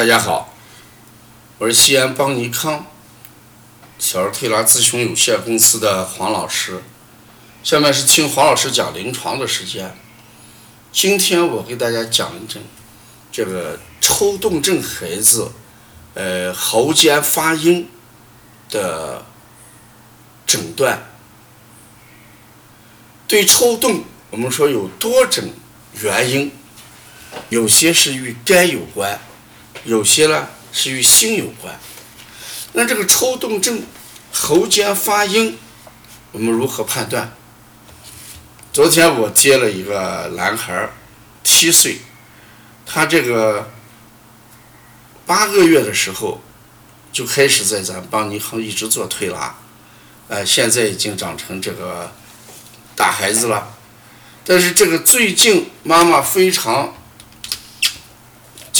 大家好，我是西安邦尼康小儿推拿咨询有限公司的黄老师。下面是听黄老师讲临床的时间。今天我给大家讲一讲这个抽动症孩子，呃，喉间发音的诊断。对抽动，我们说有多种原因，有些是与肝有关，有些呢是与心有关。那这个抽动症喉间发音，我们如何判断？昨天我接了一个男孩，七岁，他这个八个月的时候就开始在咱邦尼康一直做推拿，呃，现在已经长成这个大孩子了。但是这个最近妈妈非常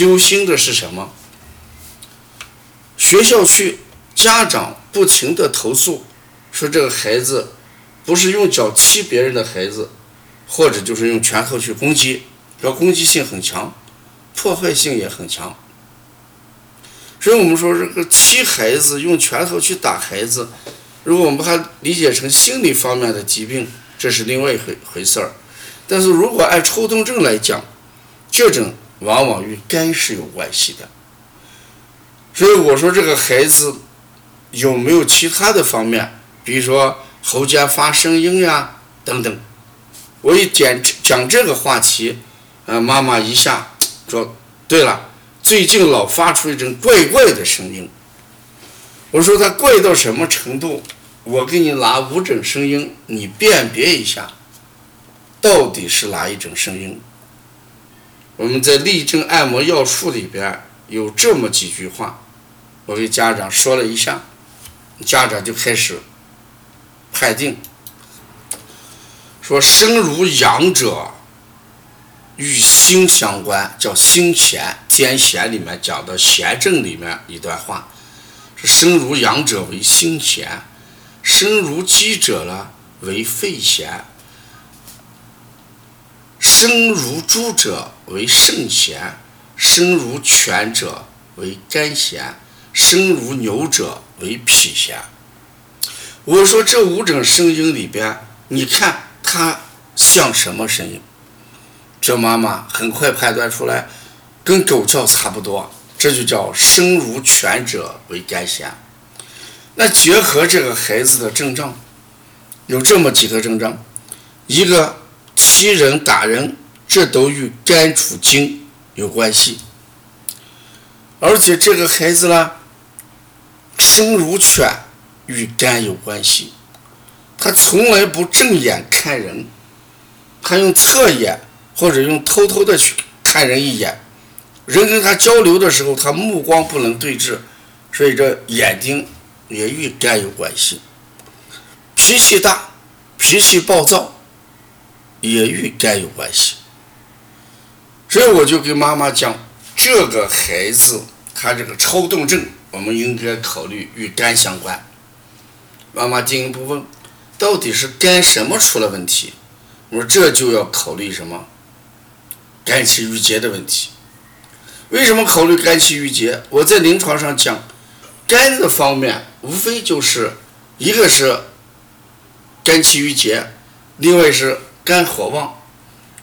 揪心的是什么？学校去家长不停的投诉，说这个孩子。不是用脚踢别人的孩子，或者就是用拳头去攻击，要攻击性很强，破坏性也很强。所以我们说这个踢孩子、用拳头去打孩子，如果我们把它理解成心理方面的疾病，这是另外一回回事儿。但是如果按抽动症来讲，这种往往与肝是有关系的。所以我说这个孩子有没有其他的方面，比如说。喉间发声音呀，等等。我一讲讲这个话题，呃，妈妈一下说：“对了，最近老发出一种怪怪的声音。”我说：“他怪到什么程度？我给你拿五种声音，你辨别一下，到底是哪一种声音？”我们在立正按摩要术里边有这么几句话，我给家长说了一下，家长就开始。判定说生如阳者与心相关，叫心弦。天弦里面讲的弦症里面一段话，是生如阳者为心弦，生如鸡者呢为肺弦，声如猪者为肾弦，声如犬者为肝弦，声如牛者为脾弦。我说这五种声音里边，你看它像什么声音？这妈妈很快判断出来，跟狗叫差不多，这就叫声如犬者为肝弦。那结合这个孩子的症状，有这么几个症状：一个欺人打人，这都与肝主筋有关系。而且这个孩子呢，生如犬。与肝有关系，他从来不正眼看人，他用侧眼或者用偷偷的去看人一眼。人跟他交流的时候，他目光不能对峙，所以这眼睛也与肝有关系。脾气大，脾气暴躁，也与肝有关系。所以我就跟妈妈讲，这个孩子他这个抽动症，我们应该考虑与肝相关。妈妈进一步问：“到底是肝什么出了问题？”我说：“这就要考虑什么？肝气郁结的问题。为什么考虑肝气郁结？我在临床上讲，肝的方面无非就是一个是肝气郁结，另外是肝火旺，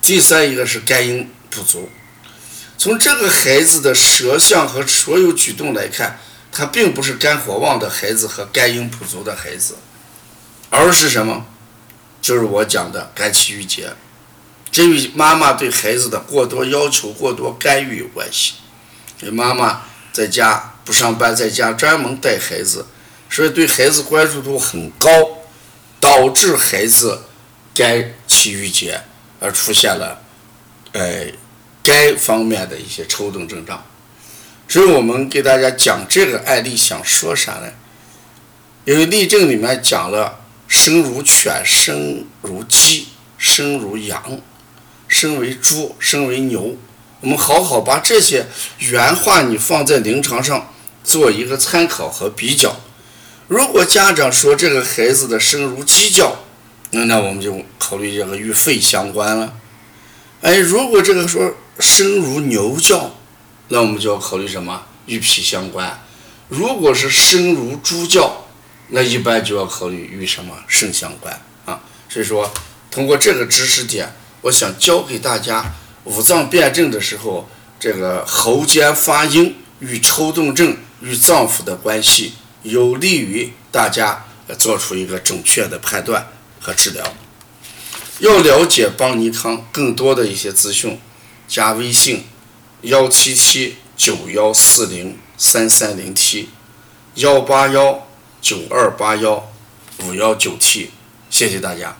第三一个是肝阴不足。从这个孩子的舌象和所有举动来看。”他并不是肝火旺的孩子和肝阴不足的孩子，而是什么？就是我讲的肝气郁结，这与妈妈对孩子的过多要求、过多干预有关系。这妈妈在家不上班，在家专门带孩子，所以对孩子关注度很高，导致孩子肝气郁结，而出现了，呃，该方面的一些抽动症状。所以我们给大家讲这个案例，想说啥呢？因为例证里面讲了生如犬，生如鸡，生如羊，生为猪，生为牛。我们好好把这些原话你放在临床上做一个参考和比较。如果家长说这个孩子的声如鸡叫，那那我们就考虑这个与肺相关了。哎，如果这个说声如牛叫，那我们就要考虑什么？与脾相关。如果是身如猪叫，那一般就要考虑与什么肾相关啊。所以说，通过这个知识点，我想教给大家五脏辩证的时候，这个喉间发音与抽动症与脏腑的关系，有利于大家做出一个准确的判断和治疗。要了解邦尼康更多的一些资讯，加微信幺七七九幺四零三三零 T，幺八幺九二八幺五幺九 T，谢谢大家。